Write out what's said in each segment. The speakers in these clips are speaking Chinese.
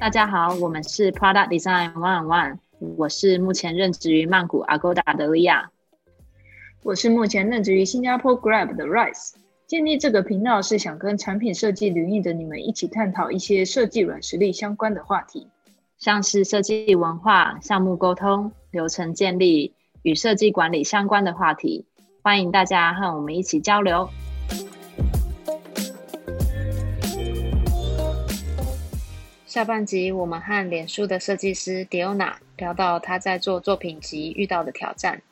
大家好，我们是 Product Design One One，我是目前任职于曼谷 Agoda 的利亚，我是目前任职于新加坡 Grab 的 Rice。建立这个频道是想跟产品设计领域的你们一起探讨一些设计软实力相关的话题，像是设计文化、项目沟通、流程建立与设计管理相关的话题。欢迎大家和我们一起交流。下半集，我们和脸书的设计师 Diona 聊到他在做作品集遇到的挑战，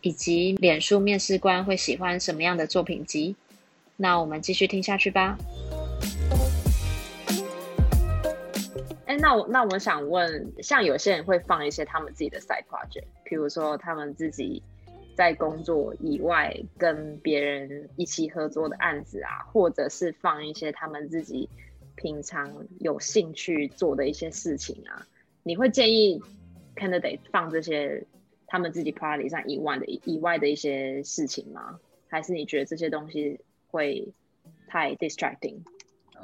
以及脸书面试官会喜欢什么样的作品集。那我们继续听下去吧。哎，那我那我想问，像有些人会放一些他们自己的 side project，比如说他们自己在工作以外跟别人一起合作的案子啊，或者是放一些他们自己。平常有兴趣做的一些事情啊，你会建议 candidate 放这些他们自己 party 上以外的以外的一些事情吗？还是你觉得这些东西会太 distracting？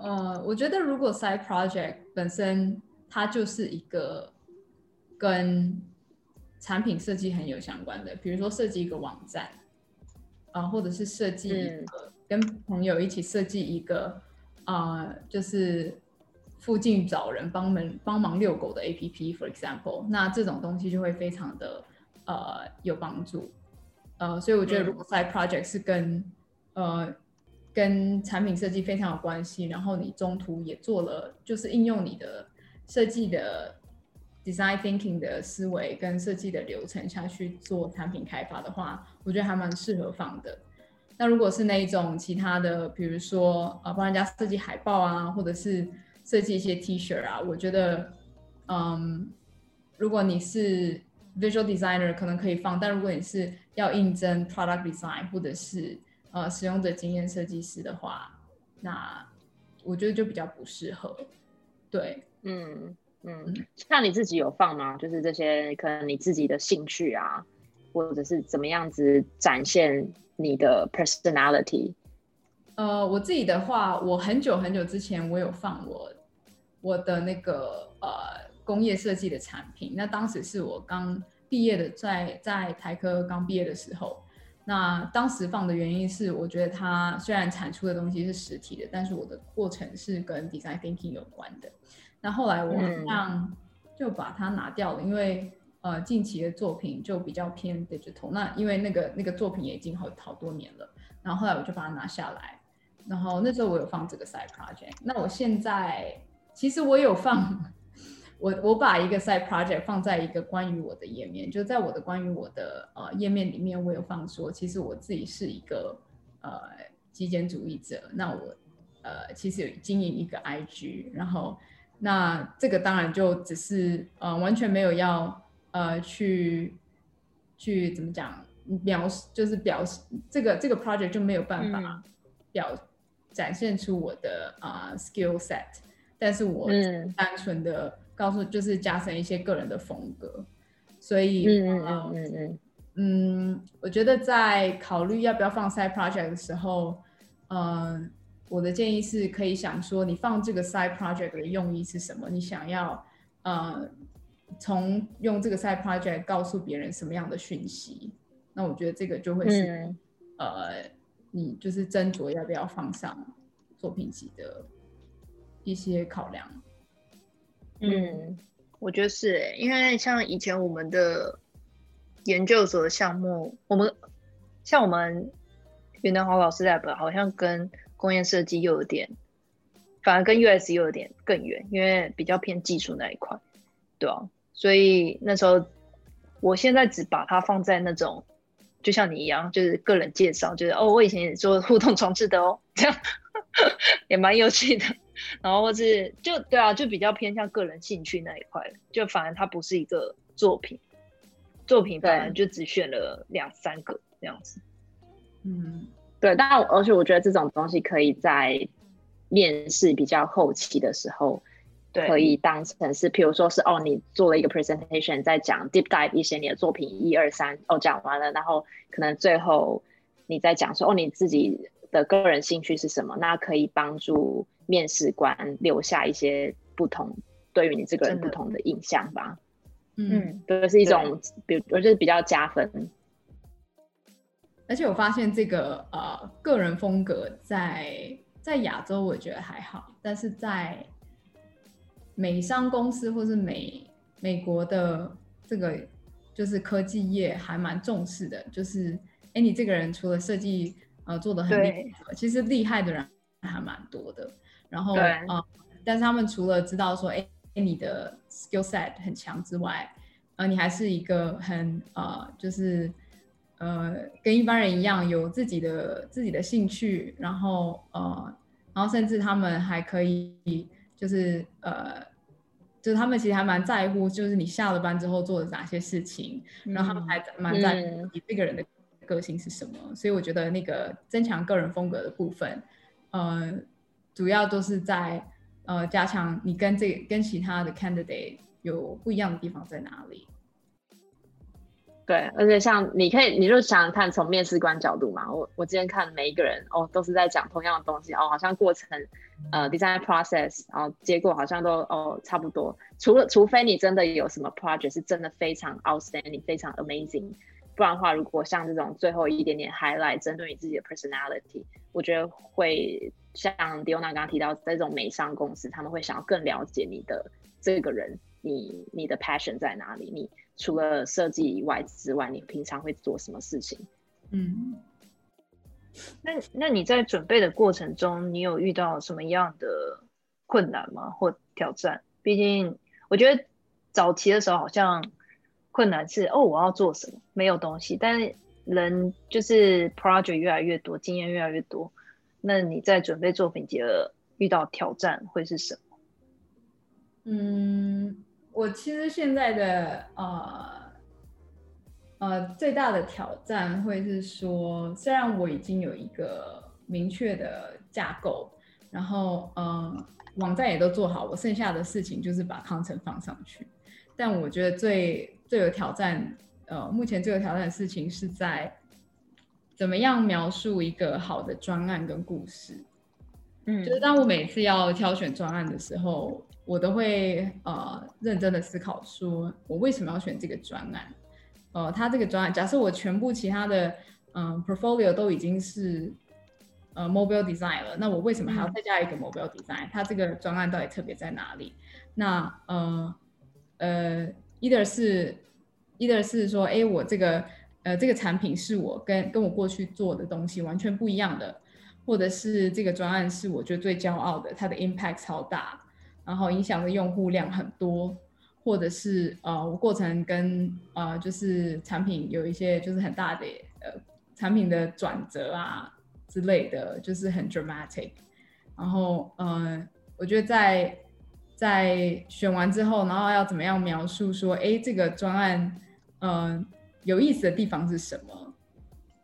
呃，我觉得如果 side project 本身它就是一个跟产品设计很有相关的，比如说设计一个网站啊，或者是设计一个跟朋友一起设计一个。啊，就是附近找人帮忙帮忙遛狗的 A P P，for example，那这种东西就会非常的呃有帮助，呃，所以我觉得如果 side project 是跟呃跟产品设计非常有关系，然后你中途也做了，就是应用你的设计的 design thinking 的思维跟设计的流程下去做产品开发的话，我觉得还蛮适合放的。那如果是那一种其他的，比如说呃帮人家设计海报啊，或者是设计一些 T 恤啊，我觉得，嗯，如果你是 visual designer 可能可以放，但如果你是要应征 product design 或者是呃使用者经验设计师的话，那我觉得就比较不适合。对，嗯嗯，那你自己有放吗？就是这些可能你自己的兴趣啊，或者是怎么样子展现？你的 personality，呃，我自己的话，我很久很久之前我有放我我的那个呃工业设计的产品，那当时是我刚毕业的，在在台科刚毕业的时候，那当时放的原因是，我觉得它虽然产出的东西是实体的，但是我的过程是跟 design thinking 有关的，那后来我好像就把它拿掉了，因为。呃，近期的作品就比较偏 digital，那因为那个那个作品也已经好好多年了，然后后来我就把它拿下来，然后那时候我有放这个 side project，那我现在其实我有放，我我把一个 side project 放在一个关于我的页面，就在我的关于我的呃页面里面，我有放说，其实我自己是一个呃极简主义者，那我呃其实有经营一个 IG，然后那这个当然就只是呃完全没有要。呃，去去怎么讲描述，就是表示这个这个 project 就没有办法表展现出我的啊 skill set，但是我单纯的告诉就是加深一些个人的风格，所以嗯嗯嗯嗯嗯，我觉得在考虑要不要放 side project 的时候，嗯，我的建议是可以想说，你放这个 side project 的用意是什么？你想要呃。从用这个 side project 告诉别人什么样的讯息，那我觉得这个就会是呃，你就是斟酌要不要放上作品集的一些考量。嗯，我觉得是，因为像以前我们的研究所的项目，我们像我们袁德华老师 lab 好像跟工业设计又有点，反而跟 US 又有点更远，因为比较偏技术那一块，对吧？所以那时候，我现在只把它放在那种，就像你一样，就是个人介绍，就是哦，我以前也做互动装置的哦，这样 也蛮有趣的。然后或是就对啊，就比较偏向个人兴趣那一块，就反而它不是一个作品，作品反而就只选了两三个这样子。嗯，对，但而且我觉得这种东西可以在面试比较后期的时候。可以当成是，譬如说是哦，你做了一个 presentation，在讲 deep dive 一些你的作品一二三，哦讲完了，然后可能最后你再讲说哦你自己的个人兴趣是什么，那可以帮助面试官留下一些不同对于你这个人不同的印象吧。嗯，这是一种，比我觉得比较加分。而且我发现这个呃个人风格在在亚洲我觉得还好，但是在美商公司或是美美国的这个就是科技业还蛮重视的，就是哎你这个人除了设计呃做的很厉害，其实厉害的人还蛮多的。然后啊，但是他们除了知道说哎你的 skill set 很强之外，呃你还是一个很呃就是呃跟一般人一样有自己的自己的兴趣，然后呃然后甚至他们还可以。就是呃，就是他们其实还蛮在乎，就是你下了班之后做的哪些事情，然后他们还蛮在乎你这个人的个性是什么。所以我觉得那个增强个人风格的部分，呃，主要都是在呃加强你跟这跟其他的 candidate 有不一样的地方在哪里。对，而且像你可以，你就想看，从面试官角度嘛，我我今天看每一个人哦，都是在讲同样的东西哦，好像过程呃 design process，然后结果好像都哦差不多，除了除非你真的有什么 project 是真的非常 outstanding，非常 amazing，不然的话，如果像这种最后一点点 highlight，针对你自己的 personality，我觉得会像 Diona 刚刚提到，在这种美商公司，他们会想要更了解你的这个人，你你的 passion 在哪里，你。除了设计以外之外，你平常会做什么事情？嗯，那那你在准备的过程中，你有遇到什么样的困难吗？或挑战？毕竟我觉得早期的时候好像困难是哦，我要做什么？没有东西。但是人就是 project 越来越多，经验越来越多，那你在准备作品集遇到挑战会是什么？嗯。我其实现在的呃呃最大的挑战会是说，虽然我已经有一个明确的架构，然后嗯网站也都做好，我剩下的事情就是把康程放上去。但我觉得最最有挑战，呃，目前最有挑战的事情是在怎么样描述一个好的专案跟故事。嗯，就是当我每次要挑选专案的时候。我都会呃认真的思考，说我为什么要选这个专案？呃，他这个专案，假设我全部其他的嗯 portfolio 都已经是呃 mobile design 了，那我为什么还要再加一个 mobile design？它这个专案到底特别在哪里？那呃呃，either 是 either 是说，哎，我这个呃这个产品是我跟跟我过去做的东西完全不一样的，或者是这个专案是我觉得最骄傲的，它的 impact 超大。然后影响的用户量很多，或者是呃，我过程跟呃，就是产品有一些就是很大的呃产品的转折啊之类的，就是很 dramatic。然后嗯，我觉得在在选完之后，然后要怎么样描述说，哎，这个专案嗯有意思的地方是什么？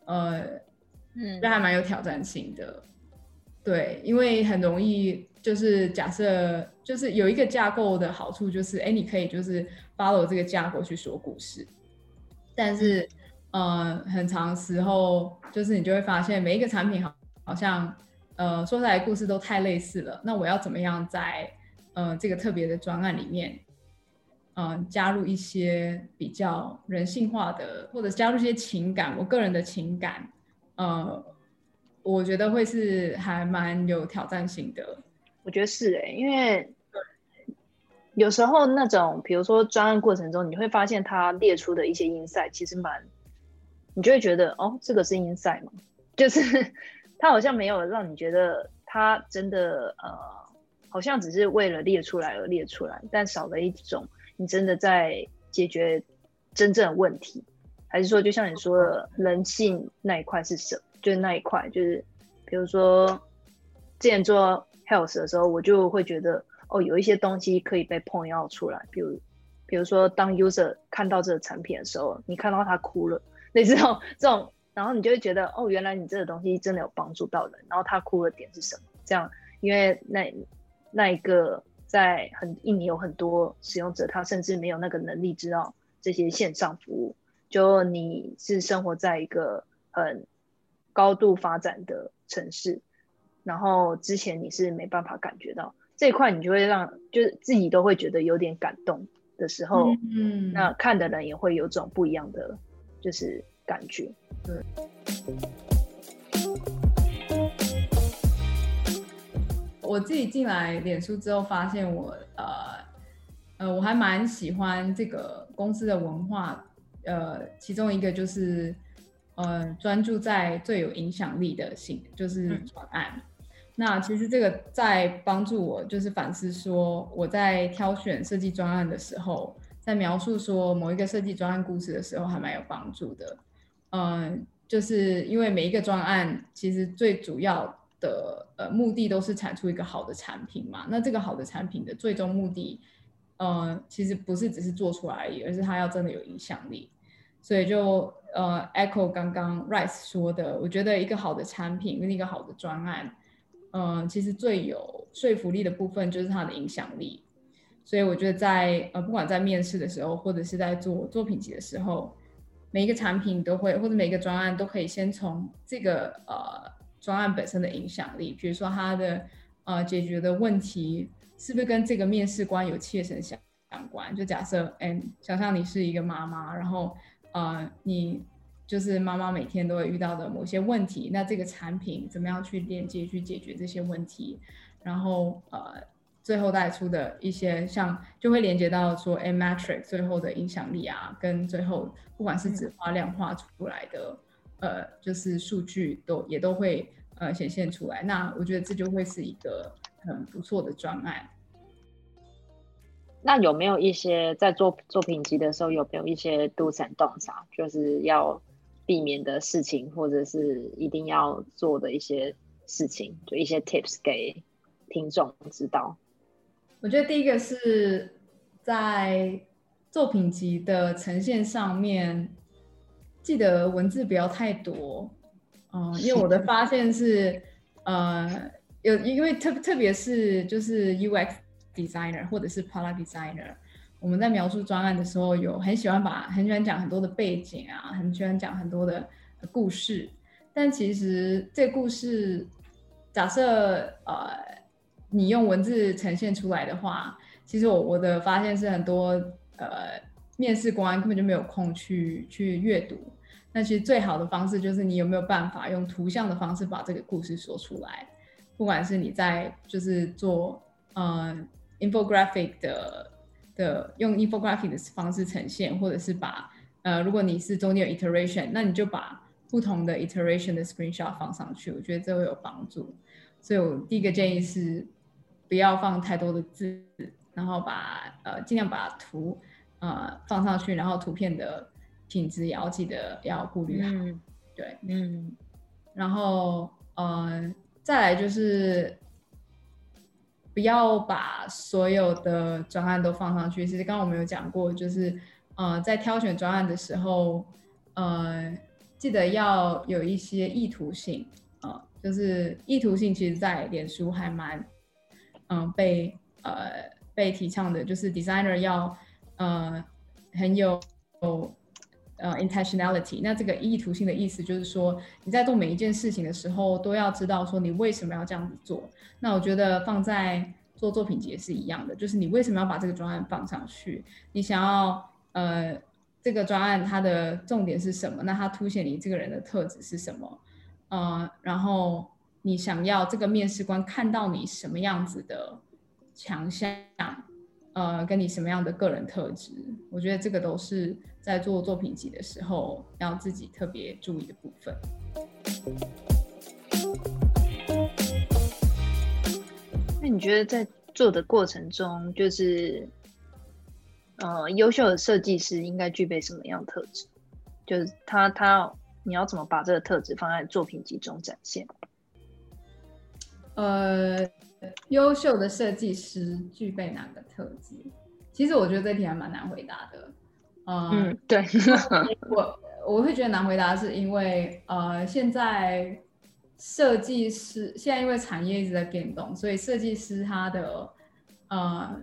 呃，嗯，这还蛮有挑战性的。对，因为很容易。就是假设，就是有一个架构的好处，就是哎，你可以就是 follow 这个架构去说故事。但是，呃，很长时候，就是你就会发现每一个产品好，好像呃说出来故事都太类似了。那我要怎么样在呃这个特别的专案里面，嗯，加入一些比较人性化的，或者加入一些情感，我个人的情感，呃，我觉得会是还蛮有挑战性的。我觉得是哎，因为有时候那种，比如说专案过程中，你会发现他列出的一些 insight，其实蛮，你就会觉得哦，这个是 insight 吗？就是他好像没有让你觉得他真的呃，好像只是为了列出来而列出来，但少了一种你真的在解决真正的问题，还是说就像你说的人性那一块是什？就是那一块，就是比如说之前做。health 的时候，我就会觉得哦，有一些东西可以被 point out 出来，比如，比如说当 user 看到这个产品的时候，你看到他哭了，类似这种这种，然后你就会觉得哦，原来你这个东西真的有帮助到人，然后他哭的点是什么？这样，因为那那一个在很印尼有很多使用者，他甚至没有那个能力知道这些线上服务。就你是生活在一个很高度发展的城市，然后之前你是没办法感觉到这一块，你就会让就是自己都会觉得有点感动的时候，嗯，那看的人也会有种不一样的就是感觉。对。我自己进来脸书之后，发现我呃呃，我还蛮喜欢这个公司的文化。呃，其中一个就是，呃，专注在最有影响力的性，就是专案。那其实这个在帮助我，就是反思说，我在挑选设计专案的时候，在描述说某一个设计专案故事的时候，还蛮有帮助的。嗯，就是因为每一个专案，其实最主要的呃目的都是产出一个好的产品嘛。那这个好的产品的最终目的，呃，其实不是只是做出来而已，而是它要真的有影响力。所以就呃，echo 刚刚 Rice 说的，我觉得一个好的产品跟一个好的专案，嗯，其实最有说服力的部分就是它的影响力。所以我觉得在呃，不管在面试的时候，或者是在做作品集的时候，每一个产品都会，或者每一个专案都可以先从这个呃专案本身的影响力，比如说他的呃解决的问题是不是跟这个面试官有切身相相关。就假设，哎，想象你是一个妈妈，然后呃，你就是妈妈每天都会遇到的某些问题，那这个产品怎么样去链接去解决这些问题？然后呃，最后带出的一些像就会连接到说，A metric 最后的影响力啊，跟最后不管是质化量化出来的呃，就是数据都也都会呃显现出来。那我觉得这就会是一个很不错的专案。那有没有一些在做作品集的时候，有没有一些 do and don't 啊，就是要避免的事情，或者是一定要做的一些事情，就一些 tips 给听众知道？我觉得第一个是在作品集的呈现上面，记得文字不要太多。嗯，因为我的发现是，呃，有因为特特别是就是 UX。designer 或者是 product designer，我们在描述专案的时候，有很喜欢把很喜欢讲很多的背景啊，很喜欢讲很多的故事。但其实这故事，假设呃你用文字呈现出来的话，其实我我的发现是很多呃面试官根本就没有空去去阅读。那其实最好的方式就是你有没有办法用图像的方式把这个故事说出来，不管是你在就是做嗯。infographic 的的用 infographic 的方式呈现，或者是把呃，如果你是中间有 iteration，那你就把不同的 iteration 的 screenshot 放上去，我觉得这会有帮助。所以我第一个建议是不要放太多的字，然后把呃尽量把图呃放上去，然后图片的品质也要记得要顾虑好。对，嗯，然后呃再来就是。不要把所有的专案都放上去。其实刚刚我们有讲过，就是呃，在挑选专案的时候，呃，记得要有一些意图性啊，就是意图性，其实在脸书还蛮嗯被呃被提倡的，就是 designer 要呃很有。呃，intentionality，那这个意图性的意思就是说，你在做每一件事情的时候，都要知道说你为什么要这样子做。那我觉得放在做作品集也是一样的，就是你为什么要把这个专案放上去？你想要呃，这个专案它的重点是什么？那它凸显你这个人的特质是什么？呃，然后你想要这个面试官看到你什么样子的强项？呃，跟你什么样的个人特质？我觉得这个都是在做作品集的时候要自己特别注意的部分。那你觉得在做的过程中，就是呃，优秀的设计师应该具备什么样特质？就是他他你要怎么把这个特质放在作品集中展现？呃。优秀的设计师具备哪个特质？其实我觉得这题还蛮难回答的。嗯，对我 我会觉得难回答，是因为呃，现在设计师现在因为产业一直在变动，所以设计师他的呃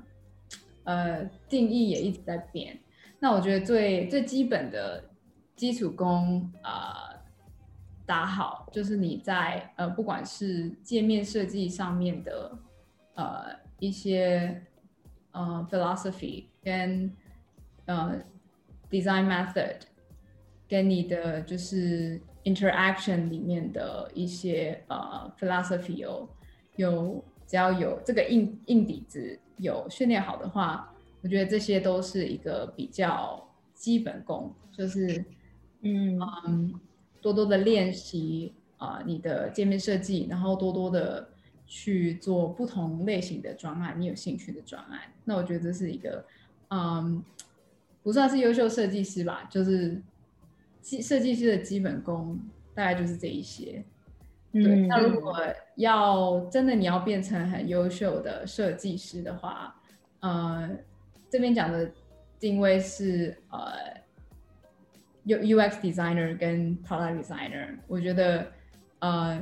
呃定义也一直在变。那我觉得最最基本的基础功呃打好，就是你在呃不管是界面设计上面的呃一些呃 philosophy 跟呃 design method，跟你的就是 interaction 里面的一些呃 philosophy 有有只要有这个硬硬底子有训练好的话。我觉得这些都是一个比较基本功，就是嗯嗯，多多的练习啊，你的界面设计，然后多多的去做不同类型的专案，你有兴趣的专案。那我觉得这是一个嗯，不算是优秀设计师吧，就是基设计师的基本功大概就是这一些。对，那如果要真的你要变成很优秀的设计师的话，呃。这边讲的定位是呃，U U X designer 跟 product designer，我觉得呃，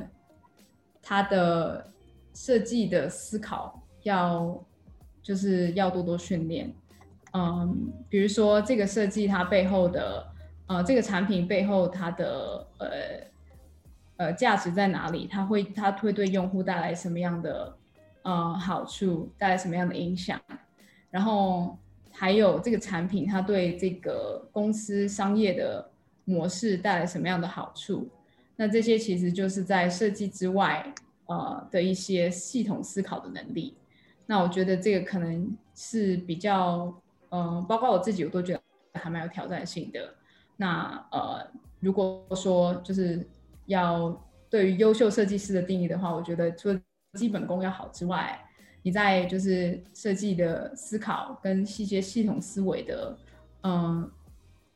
他的设计的思考要就是要多多训练，嗯，比如说这个设计它背后的呃这个产品背后它的呃呃价值在哪里？它会它会对用户带来什么样的呃好处？带来什么样的影响？然后。还有这个产品，它对这个公司商业的模式带来什么样的好处？那这些其实就是在设计之外，呃的一些系统思考的能力。那我觉得这个可能是比较，嗯，包括我自己我都觉得还蛮有挑战性的。那呃，如果说就是要对于优秀设计师的定义的话，我觉得除了基本功要好之外，你在就是设计的思考跟一些系统思维的嗯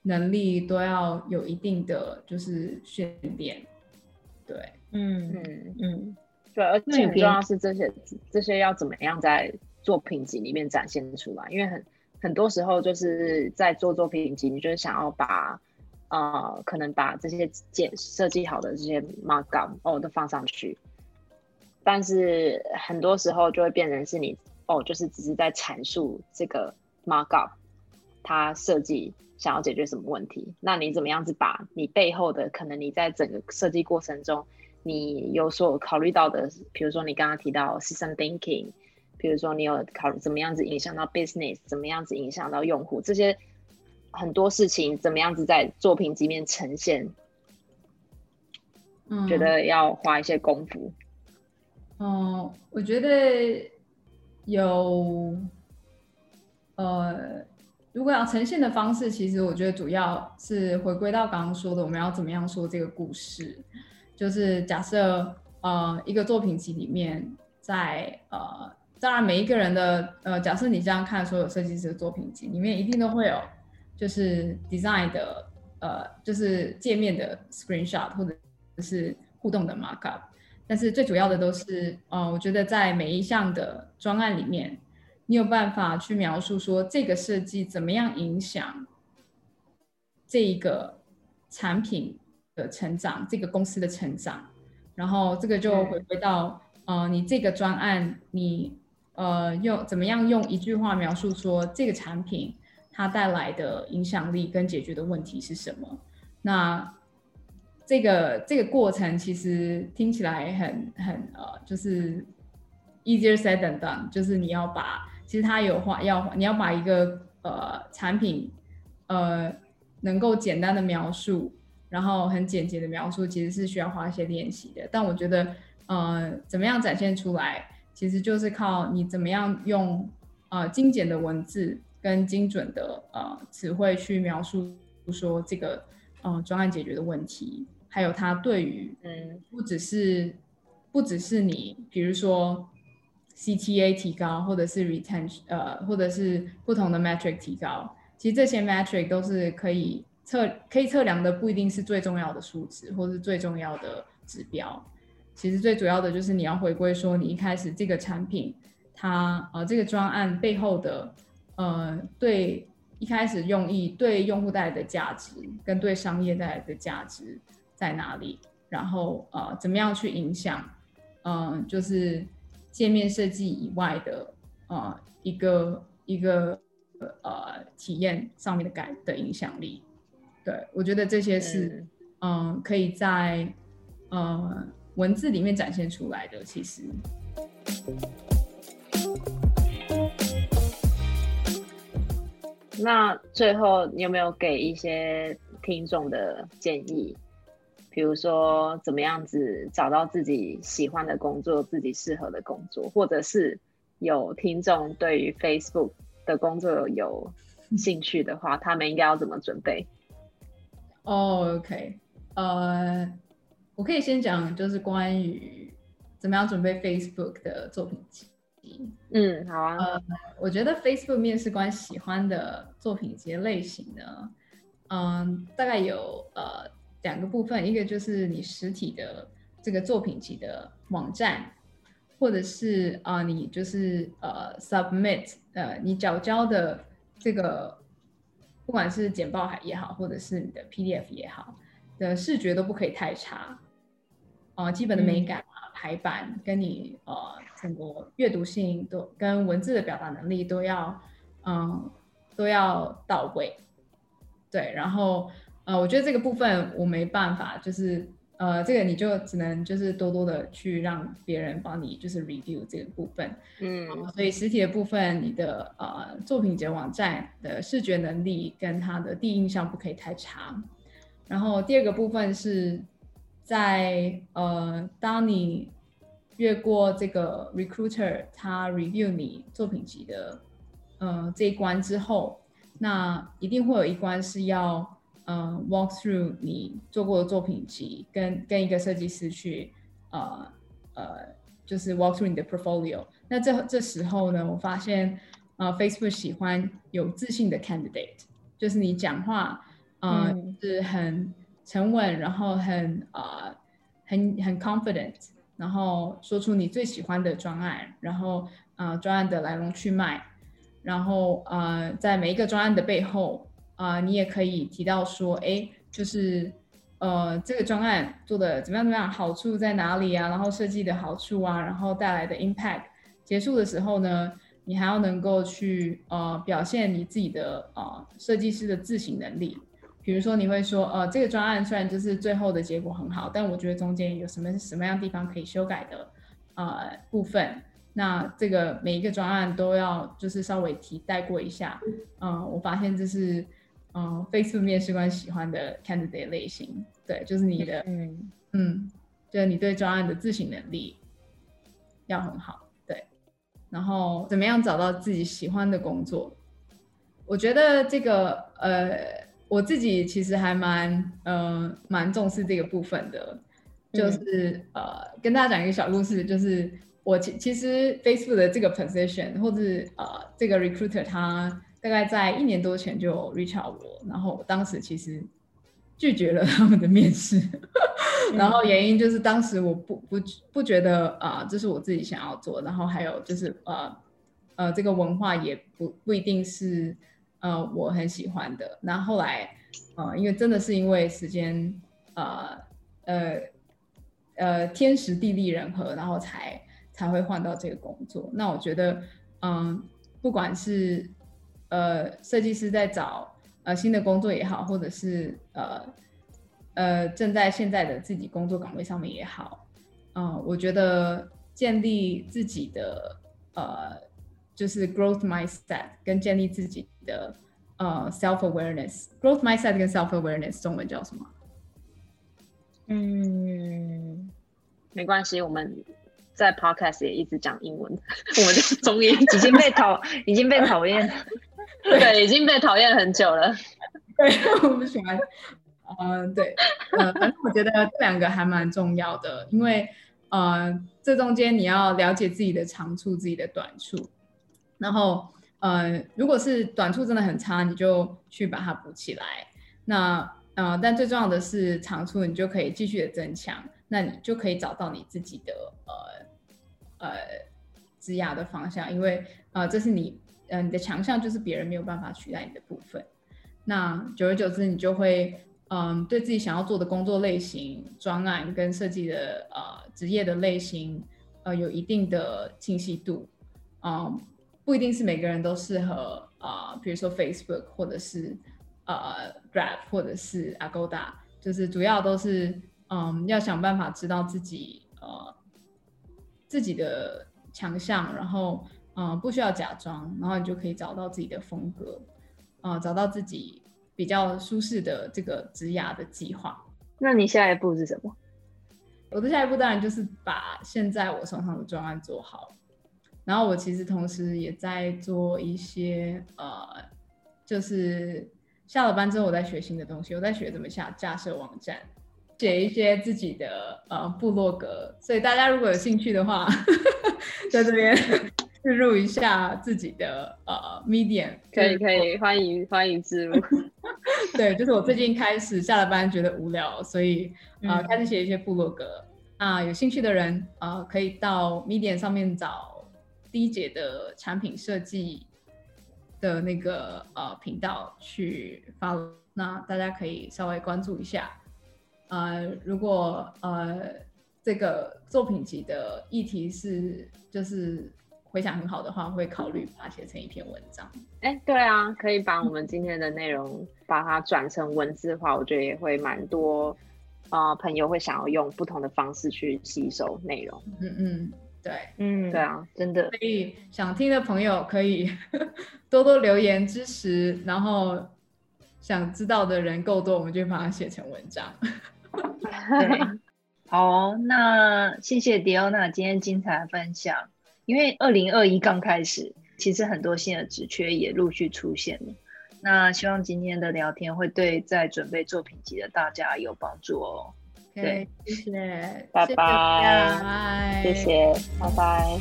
能力都要有一定的就是训练，对，嗯嗯嗯，对，而且很重要是这些这些要怎么样在作品集里面展现出来，因为很很多时候就是在做作品集，你就是想要把呃可能把这些简设计好的这些 markup 哦都放上去。但是很多时候就会变成是你哦，就是只是在阐述这个 markup，它设计想要解决什么问题。那你怎么样子把你背后的可能你在整个设计过程中你有所考虑到的，比如说你刚刚提到 system thinking，比如说你有考虑怎么样子影响到 business，怎么样子影响到用户，这些很多事情怎么样子在作品里面呈现，嗯，觉得要花一些功夫。嗯，我觉得有，呃，如果要呈现的方式，其实我觉得主要是回归到刚刚说的，我们要怎么样说这个故事。就是假设呃一个作品集里面，在呃当然每一个人的呃，假设你这样看所有设计师的作品集里面，一定都会有就是 design 的呃就是界面的 screenshot 或者是互动的 markup。但是最主要的都是，呃，我觉得在每一项的专案里面，你有办法去描述说这个设计怎么样影响这一个产品的成长，这个公司的成长，然后这个就回归到，呃，你这个专案，你呃用怎么样用一句话描述说这个产品它带来的影响力跟解决的问题是什么？那这个这个过程其实听起来很很呃，就是 easier said than done，就是你要把其实它有话要你要把一个呃产品呃能够简单的描述，然后很简洁的描述，其实是需要花一些练习的。但我觉得呃怎么样展现出来，其实就是靠你怎么样用呃精简的文字跟精准的呃词汇去描述说这个呃专案解决的问题。还有它对于，嗯，不只是，不只是你，比如说 CTA 提高，或者是 retention，呃，或者是不同的 metric 提高，其实这些 metric 都是可以测，可以测量的，不一定是最重要的数值，或是最重要的指标。其实最主要的就是你要回归说，你一开始这个产品，它呃这个专案背后的，呃，对一开始用意，对用户带来的价值，跟对商业带来的价值。在哪里？然后呃，怎么样去影响？嗯，就是界面设计以外的呃一个一个呃体验上面的改的影响力。对我觉得这些是嗯可以在呃文字里面展现出来的，其实。那最后你有没有给一些听众的建议？比如说怎么样子找到自己喜欢的工作，自己适合的工作，或者是有听众对于 Facebook 的工作有兴趣的话，他们应该要怎么准备？哦，OK，呃，我可以先讲，就是关于怎么样准备 Facebook 的作品集。嗯，好啊。呃，我觉得 Facebook 面试官喜欢的作品集类型呢，嗯，大概有呃两个部分，一个就是你实体的这个作品集的网站，或者是啊你就是呃 submit 呃你缴交的这个，不管是简报也好，或者是你的 PDF 也好，的视觉都不可以太差，啊，基本的美感啊。排版跟你呃整个阅读性都跟文字的表达能力都要嗯都要到位，对，然后呃我觉得这个部分我没办法，就是呃这个你就只能就是多多的去让别人帮你就是 review 这个部分，嗯，所以实体的部分你的呃作品集网站的视觉能力跟它的第一印象不可以太差，然后第二个部分是。在呃，当你越过这个 recruiter 他 review 你作品集的呃这一关之后，那一定会有一关是要嗯 walk through 你做过的作品集，跟跟一个设计师去呃呃就是 walk through 你的 portfolio。那这这时候呢，我发现呃 Facebook 喜欢有自信的 candidate，就是你讲话嗯是很。沉稳，然后很呃很很 confident，然后说出你最喜欢的专案，然后呃专案的来龙去脉，然后呃在每一个专案的背后啊，你也可以提到说，哎，就是呃这个专案做的怎么样怎么样，好处在哪里啊？然后设计的好处啊，然后带来的 impact，结束的时候呢，你还要能够去呃表现你自己的呃设计师的自省能力。比如说，你会说，呃，这个专案虽然就是最后的结果很好，但我觉得中间有什么什么样地方可以修改的，呃，部分。那这个每一个专案都要就是稍微提带过一下。嗯，我发现这是，嗯，Facebook 面试官喜欢的 candidate 类型。对，就是你的，嗯嗯，就是你对专案的自省能力要很好。对，然后怎么样找到自己喜欢的工作？我觉得这个，呃。我自己其实还蛮嗯蛮重视这个部分的，就是呃跟大家讲一个小故事，就是我其其实 Facebook 的这个 position 或者呃这个 recruiter 他大概在一年多前就 reach out 我，然后我当时其实拒绝了他们的面试，然后原因就是当时我不不不觉得啊这是我自己想要做，然后还有就是呃呃这个文化也不不一定是。呃，我很喜欢的。那后来，呃，因为真的是因为时间，呃，呃，呃，天时地利人和，然后才才会换到这个工作。那我觉得，嗯，不管是呃设计师在找呃新的工作也好，或者是呃呃正在现在的自己工作岗位上面也好，嗯，我觉得建立自己的呃。就是 growth mindset 跟建立自己的呃 self awareness，growth mindset 跟 self awareness 中文叫什么？嗯，没关系，我们在 podcast 也一直讲英文，我们的中英已经被讨已经被讨厌，对，已经被讨厌很久了。对，我不喜欢。嗯，对，呃，反正我觉得这两个还蛮重要的，因为呃，这中间你要了解自己的长处，自己的短处。然后，呃，如果是短处真的很差，你就去把它补起来。那，呃，但最重要的是长处，你就可以继续的增强。那你就可以找到你自己的呃呃职涯的方向，因为呃，这是你，嗯，你的强项就是别人没有办法取代你的部分。那久而久之，你就会，嗯，对自己想要做的工作类型、专案跟设计的呃职业的类型，呃，有一定的清晰度，嗯。不一定是每个人都适合啊、比如说 Facebook 或者是呃 Grab 或者是 Agoda，就是主要都是嗯要想办法知道自己呃自己的强项，然后嗯、呃不需要假装，然后你就可以找到自己的风格，啊、找到自己比较舒适的这个职涯的计划。那你下一步是什么？我的下一步当然就是把现在我手上的专案做好，然后我其实同时也在做一些呃，就是下了班之后我在学新的东西，我在学怎么下架设网站，写一些自己的呃部落格，所以大家如果有兴趣的话，在这边置入一下自己的呃 Medium，可以可以，欢迎欢迎置入。对，就是我最近开始下了班觉得无聊，所以呃、嗯开始写一些部落格。那有兴趣的人呃可以到 Medium 上面找 D 姐的产品设计的那个呃频道去 follow，那大家可以稍微关注一下。呃，如果呃这个作品集的议题是就是回想很好的话，会考虑把它写成一篇文章。哎，对啊，可以把我们今天的内容把它转成文字化，我觉得也会蛮多呃朋友会想要用不同的方式去吸收内容。嗯嗯，对。嗯，对，啊，真的，所以想听的朋友可以 多多留言支持，然后想知道的人够多，我们就把它写成文章。对，好哦、那谢谢迪欧娜今天精彩的分享。因为二零二一刚开始，其实很多新的职缺也陆续出现了。那希望今天的聊天会对在准备作品集的大家有帮助哦。拜谢谢拜拜谢谢，拜拜。